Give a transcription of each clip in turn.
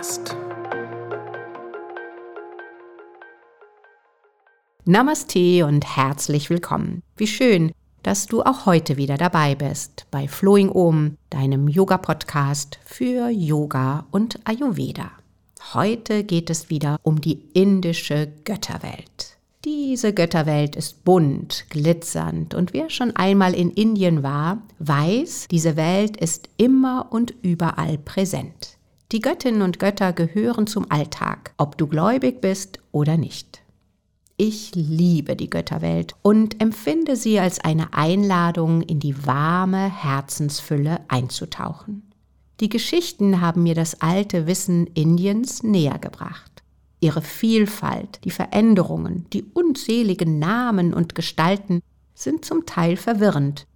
Yoga-Podcast. Namaste und herzlich willkommen. Wie schön, dass du auch heute wieder dabei bist bei Flowing Om, deinem Yoga-Podcast für Yoga und Ayurveda. Heute geht es wieder um die indische Götterwelt. Diese Götterwelt ist bunt, glitzernd und wer schon einmal in Indien war, weiß, diese Welt ist immer und überall präsent. Die Göttinnen und Götter gehören zum Alltag, ob du gläubig bist oder nicht. Ich liebe die Götterwelt und empfinde sie als eine Einladung, in die warme Herzensfülle einzutauchen. Die Geschichten haben mir das alte Wissen Indiens näher gebracht ihre Vielfalt, die Veränderungen, die unzähligen Namen und Gestalten sind zum Teil verwirrend,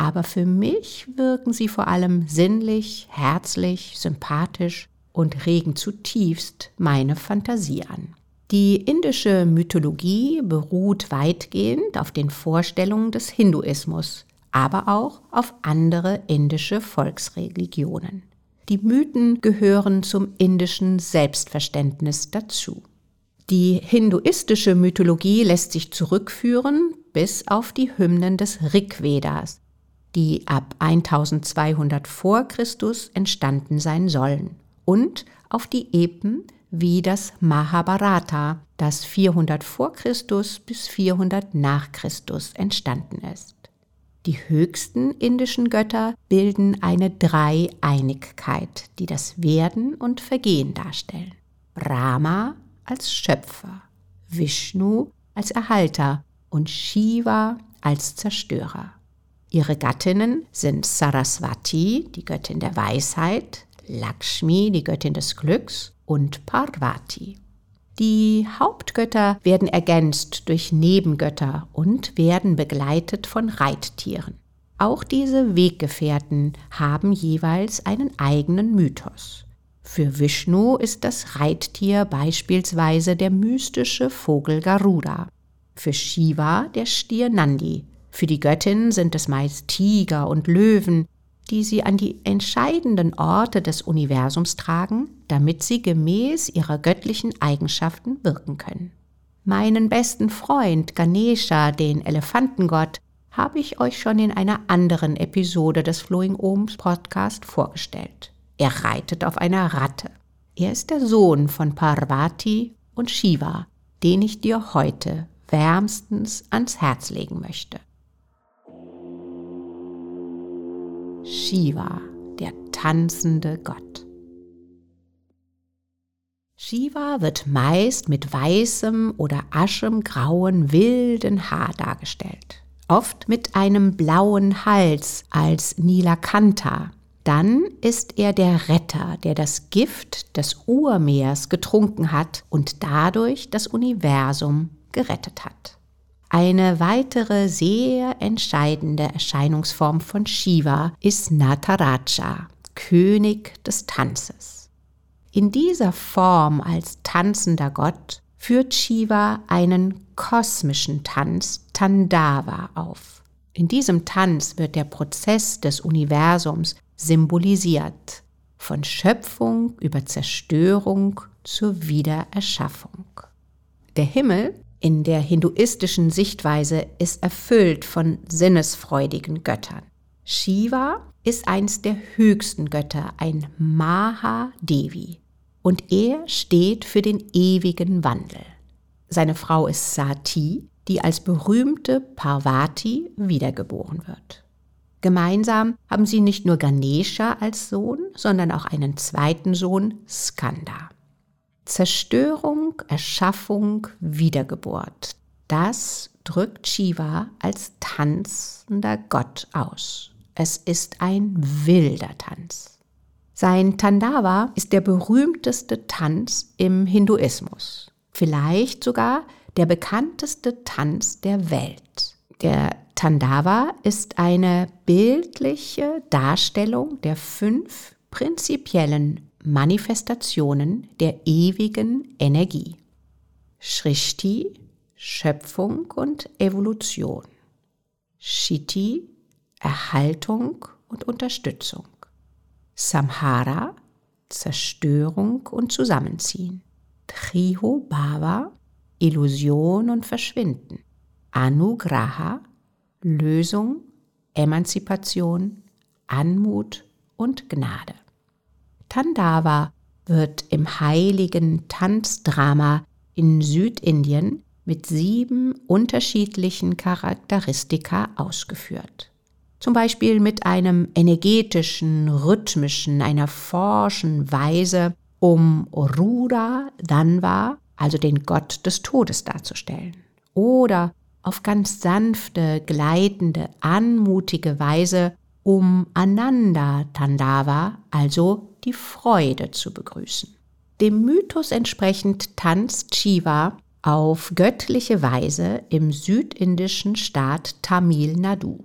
aber für mich wirken sie vor allem sinnlich, herzlich, sympathisch und regen zutiefst meine Fantasie an. Die indische Mythologie beruht weitgehend auf den Vorstellungen des Hinduismus, aber auch auf andere indische Volksreligionen. Die Mythen gehören zum indischen Selbstverständnis dazu. Die hinduistische Mythologie lässt sich zurückführen bis auf die Hymnen des Rigvedas, die ab 1200 vor Christus entstanden sein sollen, und auf die Epen wie das Mahabharata, das 400 vor Christus bis 400 nach Christus entstanden ist. Die höchsten indischen Götter bilden eine Dreieinigkeit, die das Werden und Vergehen darstellen. Brahma als Schöpfer, Vishnu als Erhalter und Shiva als Zerstörer. Ihre Gattinnen sind Saraswati, die Göttin der Weisheit, Lakshmi, die Göttin des Glücks und Parvati. Die Hauptgötter werden ergänzt durch Nebengötter und werden begleitet von Reittieren. Auch diese Weggefährten haben jeweils einen eigenen Mythos. Für Vishnu ist das Reittier beispielsweise der mystische Vogel Garuda, für Shiva der Stier Nandi, für die Göttin sind es meist Tiger und Löwen, die sie an die entscheidenden Orte des Universums tragen, damit sie gemäß ihrer göttlichen Eigenschaften wirken können. Meinen besten Freund Ganesha, den Elefantengott, habe ich euch schon in einer anderen Episode des Flowing Ohms Podcast vorgestellt. Er reitet auf einer Ratte. Er ist der Sohn von Parvati und Shiva, den ich dir heute wärmstens ans Herz legen möchte. Shiva, der tanzende Gott. Shiva wird meist mit weißem oder aschemgrauen wilden Haar dargestellt, oft mit einem blauen Hals als Nilakanta. Dann ist er der Retter, der das Gift des Urmeers getrunken hat und dadurch das Universum gerettet hat. Eine weitere sehr entscheidende Erscheinungsform von Shiva ist Nataraja, König des Tanzes. In dieser Form als tanzender Gott führt Shiva einen kosmischen Tanz Tandava auf. In diesem Tanz wird der Prozess des Universums symbolisiert, von Schöpfung über Zerstörung zur Wiedererschaffung. Der Himmel in der hinduistischen Sichtweise ist erfüllt von sinnesfreudigen Göttern. Shiva ist eins der höchsten Götter, ein Mahadevi, und er steht für den ewigen Wandel. Seine Frau ist Sati, die als berühmte Parvati wiedergeboren wird. Gemeinsam haben sie nicht nur Ganesha als Sohn, sondern auch einen zweiten Sohn, Skanda. Zerstörung, Erschaffung, Wiedergeburt. Das drückt Shiva als tanzender Gott aus. Es ist ein wilder Tanz. Sein Tandava ist der berühmteste Tanz im Hinduismus. Vielleicht sogar der bekannteste Tanz der Welt. Der Tandava ist eine bildliche Darstellung der fünf prinzipiellen Manifestationen der ewigen Energie. Shrishti, Schöpfung und Evolution. Shiti, Erhaltung und Unterstützung. Samhara, Zerstörung und Zusammenziehen. Triho Bhava, Illusion und Verschwinden. Anugraha, Lösung, Emanzipation, Anmut und Gnade. Tandava wird im heiligen Tanzdrama in Südindien mit sieben unterschiedlichen Charakteristika ausgeführt. Zum Beispiel mit einem energetischen, rhythmischen, einer forschen Weise, um Rura Danva, also den Gott des Todes darzustellen. Oder auf ganz sanfte, gleitende, anmutige Weise, um Ananda Tandava, also die Freude zu begrüßen. Dem Mythos entsprechend tanzt Shiva auf göttliche Weise im südindischen Staat Tamil Nadu.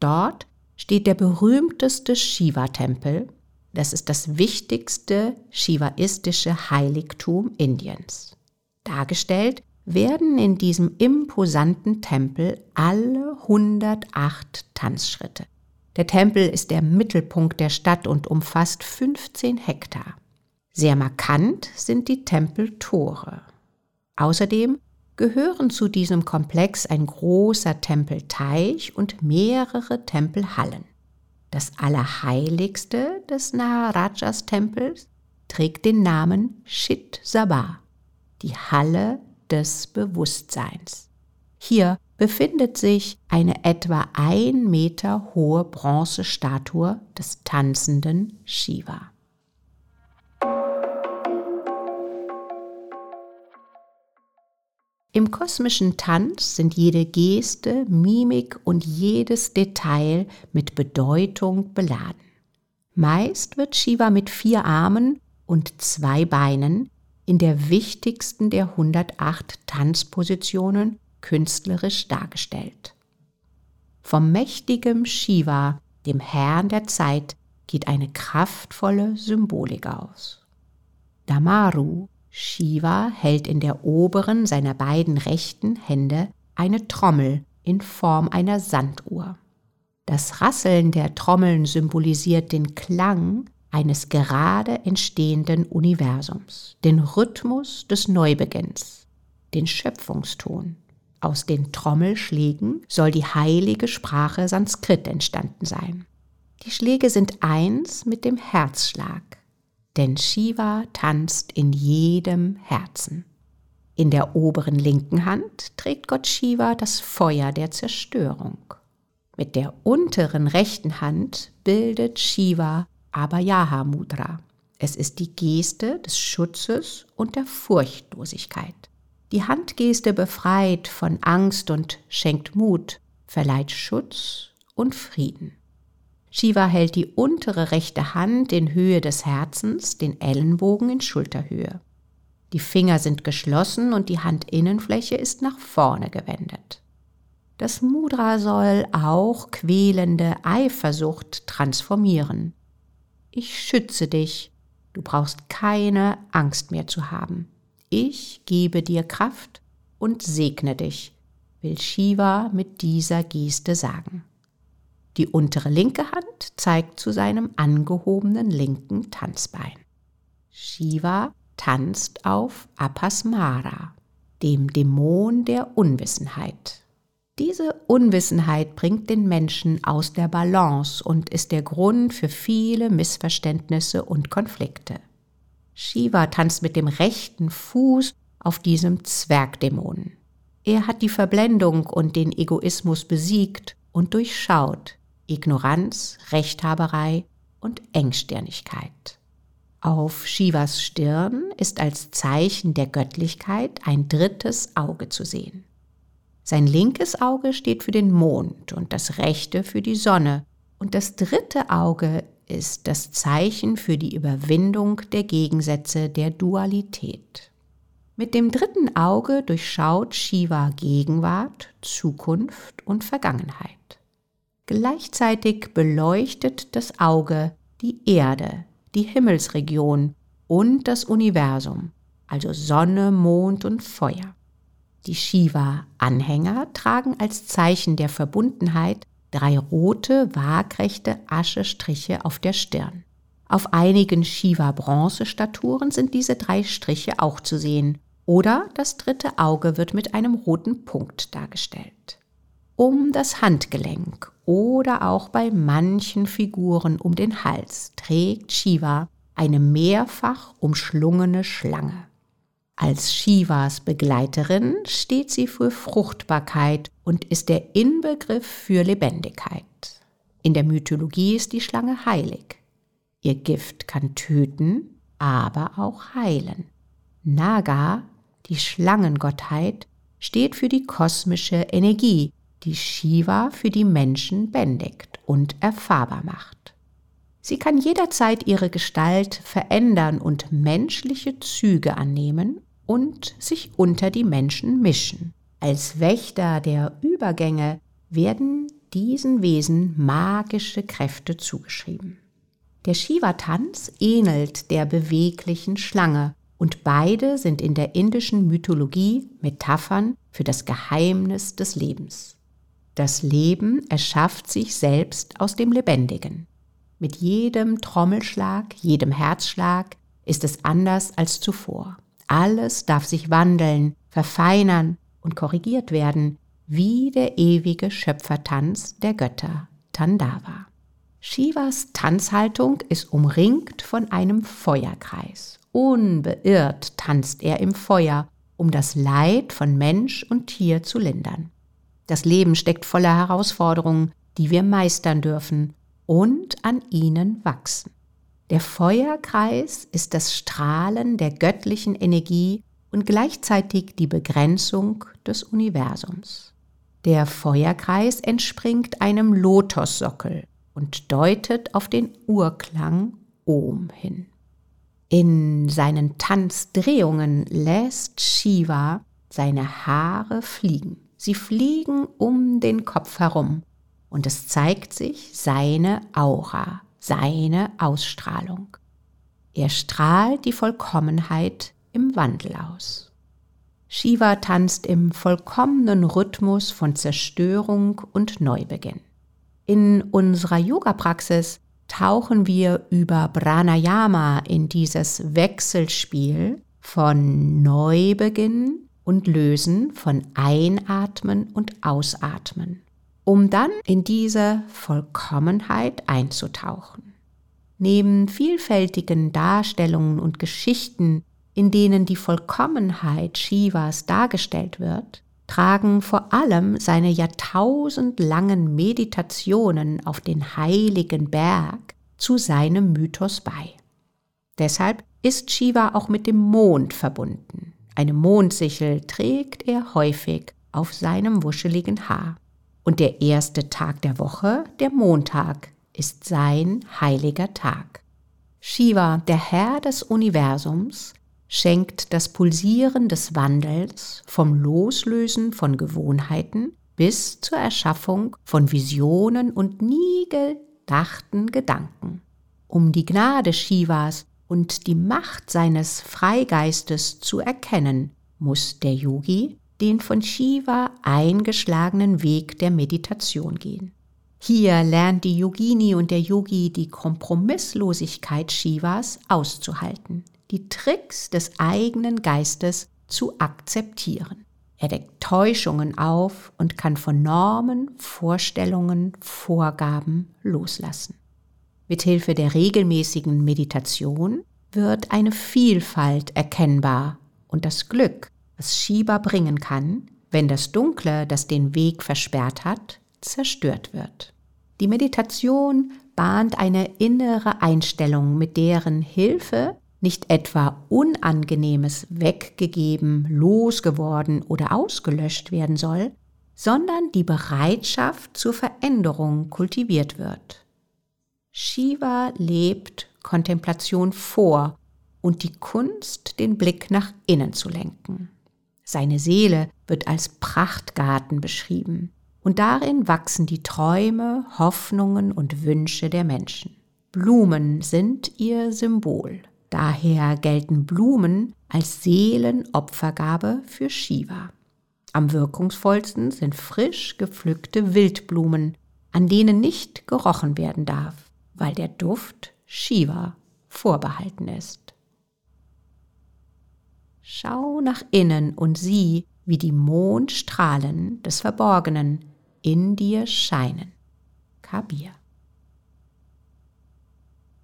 Dort steht der berühmteste Shiva-Tempel. Das ist das wichtigste shivaistische Heiligtum Indiens. Dargestellt werden in diesem imposanten Tempel alle 108 Tanzschritte. Der Tempel ist der Mittelpunkt der Stadt und umfasst 15 Hektar. Sehr markant sind die Tempeltore. Außerdem gehören zu diesem Komplex ein großer Tempelteich und mehrere Tempelhallen. Das Allerheiligste des Naharajas Tempels trägt den Namen Shit Sabha, die Halle des Bewusstseins. Hier befindet sich eine etwa ein Meter hohe Bronzestatue des tanzenden Shiva. Im kosmischen Tanz sind jede Geste, Mimik und jedes Detail mit Bedeutung beladen. Meist wird Shiva mit vier Armen und zwei Beinen in der wichtigsten der 108 Tanzpositionen künstlerisch dargestellt. Vom mächtigen Shiva, dem Herrn der Zeit, geht eine kraftvolle Symbolik aus. Damaru, Shiva, hält in der oberen seiner beiden rechten Hände eine Trommel in Form einer Sanduhr. Das Rasseln der Trommeln symbolisiert den Klang eines gerade entstehenden Universums, den Rhythmus des Neubeginns, den Schöpfungston. Aus den Trommelschlägen soll die heilige Sprache Sanskrit entstanden sein. Die Schläge sind eins mit dem Herzschlag, denn Shiva tanzt in jedem Herzen. In der oberen linken Hand trägt Gott Shiva das Feuer der Zerstörung. Mit der unteren rechten Hand bildet Shiva Abhayaha Mudra. Es ist die Geste des Schutzes und der Furchtlosigkeit. Die Handgeste befreit von Angst und schenkt Mut, verleiht Schutz und Frieden. Shiva hält die untere rechte Hand in Höhe des Herzens, den Ellenbogen in Schulterhöhe. Die Finger sind geschlossen und die Handinnenfläche ist nach vorne gewendet. Das Mudra soll auch quälende Eifersucht transformieren. Ich schütze dich, du brauchst keine Angst mehr zu haben. Ich gebe dir Kraft und segne dich, will Shiva mit dieser Geste sagen. Die untere linke Hand zeigt zu seinem angehobenen linken Tanzbein. Shiva tanzt auf Apasmara, dem Dämon der Unwissenheit. Diese Unwissenheit bringt den Menschen aus der Balance und ist der Grund für viele Missverständnisse und Konflikte. Shiva tanzt mit dem rechten Fuß auf diesem Zwergdämonen. Er hat die Verblendung und den Egoismus besiegt und durchschaut Ignoranz, Rechthaberei und Engstirnigkeit. Auf Shivas Stirn ist als Zeichen der Göttlichkeit ein drittes Auge zu sehen. Sein linkes Auge steht für den Mond und das rechte für die Sonne und das dritte Auge ist das Zeichen für die Überwindung der Gegensätze der Dualität. Mit dem dritten Auge durchschaut Shiva Gegenwart, Zukunft und Vergangenheit. Gleichzeitig beleuchtet das Auge die Erde, die Himmelsregion und das Universum, also Sonne, Mond und Feuer. Die Shiva-Anhänger tragen als Zeichen der Verbundenheit drei rote, waagrechte Aschestriche auf der Stirn. Auf einigen Shiva-Bronzestatuen sind diese drei Striche auch zu sehen. Oder das dritte Auge wird mit einem roten Punkt dargestellt. Um das Handgelenk oder auch bei manchen Figuren um den Hals trägt Shiva eine mehrfach umschlungene Schlange. Als Shivas Begleiterin steht sie für Fruchtbarkeit und ist der Inbegriff für Lebendigkeit. In der Mythologie ist die Schlange heilig. Ihr Gift kann töten, aber auch heilen. Naga, die Schlangengottheit, steht für die kosmische Energie, die Shiva für die Menschen bändigt und erfahrbar macht. Sie kann jederzeit ihre Gestalt verändern und menschliche Züge annehmen und sich unter die Menschen mischen. Als Wächter der Übergänge werden diesen Wesen magische Kräfte zugeschrieben. Der Shiva-Tanz ähnelt der beweglichen Schlange und beide sind in der indischen Mythologie Metaphern für das Geheimnis des Lebens. Das Leben erschafft sich selbst aus dem Lebendigen. Mit jedem Trommelschlag, jedem Herzschlag ist es anders als zuvor. Alles darf sich wandeln, verfeinern und korrigiert werden, wie der ewige Schöpfertanz der Götter Tandava. Shivas Tanzhaltung ist umringt von einem Feuerkreis. Unbeirrt tanzt er im Feuer, um das Leid von Mensch und Tier zu lindern. Das Leben steckt voller Herausforderungen, die wir meistern dürfen und an ihnen wachsen. Der Feuerkreis ist das Strahlen der göttlichen Energie und gleichzeitig die Begrenzung des Universums. Der Feuerkreis entspringt einem Lotossockel und deutet auf den Urklang Om hin. In seinen Tanzdrehungen lässt Shiva seine Haare fliegen. Sie fliegen um den Kopf herum und es zeigt sich seine Aura, seine Ausstrahlung. Er strahlt die Vollkommenheit im Wandel aus. Shiva tanzt im vollkommenen Rhythmus von Zerstörung und Neubeginn. In unserer Yoga-Praxis tauchen wir über Pranayama in dieses Wechselspiel von Neubeginn und Lösen, von Einatmen und Ausatmen um dann in diese Vollkommenheit einzutauchen. Neben vielfältigen Darstellungen und Geschichten, in denen die Vollkommenheit Shivas dargestellt wird, tragen vor allem seine jahrtausendlangen Meditationen auf den heiligen Berg zu seinem Mythos bei. Deshalb ist Shiva auch mit dem Mond verbunden. Eine Mondsichel trägt er häufig auf seinem wuscheligen Haar. Und der erste Tag der Woche, der Montag, ist sein heiliger Tag. Shiva, der Herr des Universums, schenkt das Pulsieren des Wandels vom Loslösen von Gewohnheiten bis zur Erschaffung von Visionen und nie gedachten Gedanken. Um die Gnade Shivas und die Macht seines Freigeistes zu erkennen, muss der Yogi den von Shiva eingeschlagenen Weg der Meditation gehen. Hier lernt die Yogini und der Yogi die Kompromisslosigkeit Shivas auszuhalten, die Tricks des eigenen Geistes zu akzeptieren. Er deckt Täuschungen auf und kann von Normen, Vorstellungen, Vorgaben loslassen. Mithilfe der regelmäßigen Meditation wird eine Vielfalt erkennbar und das Glück, was Shiva bringen kann, wenn das Dunkle, das den Weg versperrt hat, zerstört wird. Die Meditation bahnt eine innere Einstellung, mit deren Hilfe nicht etwa Unangenehmes weggegeben, losgeworden oder ausgelöscht werden soll, sondern die Bereitschaft zur Veränderung kultiviert wird. Shiva lebt Kontemplation vor und die Kunst, den Blick nach innen zu lenken. Seine Seele wird als Prachtgarten beschrieben und darin wachsen die Träume, Hoffnungen und Wünsche der Menschen. Blumen sind ihr Symbol. Daher gelten Blumen als Seelenopfergabe für Shiva. Am wirkungsvollsten sind frisch gepflückte Wildblumen, an denen nicht gerochen werden darf, weil der Duft Shiva vorbehalten ist. Schau nach innen und sieh, wie die Mondstrahlen des Verborgenen in dir scheinen. Kabir.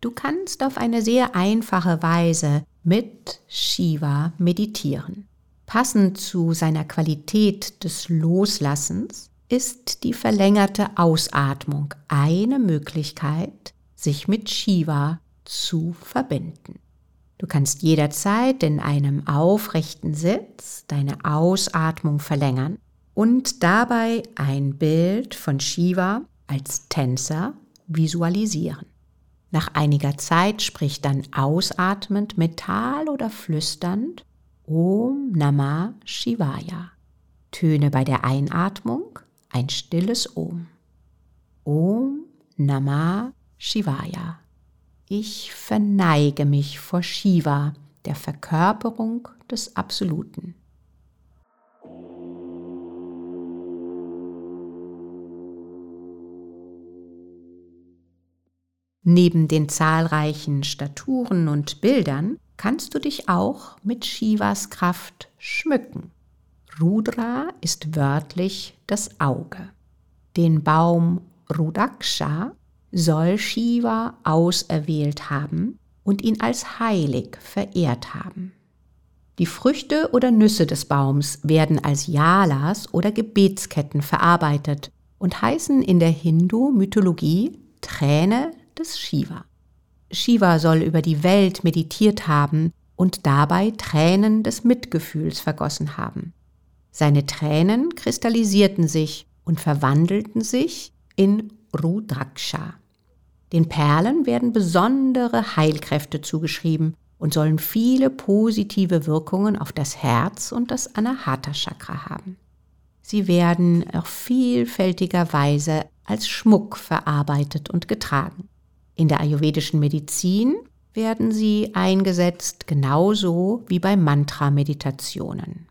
Du kannst auf eine sehr einfache Weise mit Shiva meditieren. Passend zu seiner Qualität des Loslassens ist die verlängerte Ausatmung eine Möglichkeit, sich mit Shiva zu verbinden. Du kannst jederzeit in einem aufrechten Sitz deine Ausatmung verlängern und dabei ein Bild von Shiva als Tänzer visualisieren. Nach einiger Zeit sprich dann ausatmend, mental oder flüsternd Om Namah Shivaya. Töne bei der Einatmung ein stilles Om. Om Namah Shivaya. Ich verneige mich vor Shiva, der Verkörperung des Absoluten. Neben den zahlreichen Staturen und Bildern kannst du dich auch mit Shivas Kraft schmücken. Rudra ist wörtlich das Auge. Den Baum Rudaksha soll Shiva auserwählt haben und ihn als heilig verehrt haben. Die Früchte oder Nüsse des Baums werden als Yalas oder Gebetsketten verarbeitet und heißen in der Hindu-Mythologie Träne des Shiva. Shiva soll über die Welt meditiert haben und dabei Tränen des Mitgefühls vergossen haben. Seine Tränen kristallisierten sich und verwandelten sich in Rudraksha. Den Perlen werden besondere Heilkräfte zugeschrieben und sollen viele positive Wirkungen auf das Herz und das Anahata-Chakra haben. Sie werden auf vielfältiger Weise als Schmuck verarbeitet und getragen. In der ayurvedischen Medizin werden sie eingesetzt genauso wie bei Mantra-Meditationen.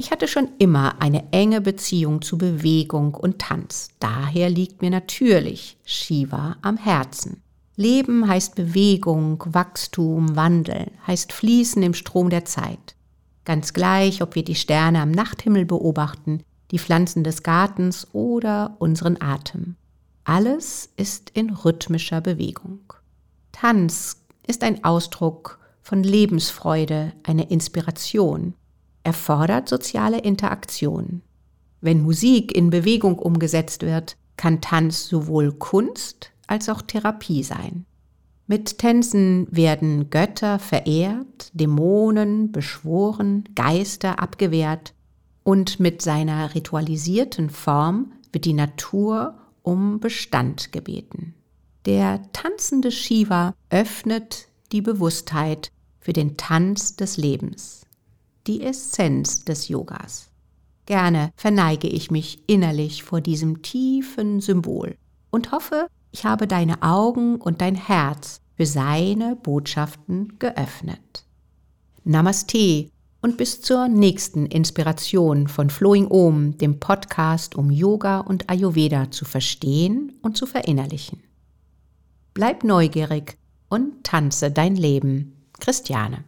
Ich hatte schon immer eine enge Beziehung zu Bewegung und Tanz. Daher liegt mir natürlich Shiva am Herzen. Leben heißt Bewegung, Wachstum, Wandel, heißt Fließen im Strom der Zeit. Ganz gleich, ob wir die Sterne am Nachthimmel beobachten, die Pflanzen des Gartens oder unseren Atem. Alles ist in rhythmischer Bewegung. Tanz ist ein Ausdruck von Lebensfreude, eine Inspiration, erfordert soziale Interaktion. Wenn Musik in Bewegung umgesetzt wird, kann Tanz sowohl Kunst als auch Therapie sein. Mit Tänzen werden Götter verehrt, Dämonen beschworen, Geister abgewehrt und mit seiner ritualisierten Form wird die Natur um Bestand gebeten. Der tanzende Shiva öffnet die Bewusstheit für den Tanz des Lebens, die Essenz des Yogas. Gerne verneige ich mich innerlich vor diesem tiefen Symbol und hoffe, ich habe deine Augen und dein Herz für seine Botschaften geöffnet. Namaste und bis zur nächsten Inspiration von Flowing Om, dem Podcast, um Yoga und Ayurveda zu verstehen und zu verinnerlichen. Bleib neugierig und tanze dein Leben. Christiane.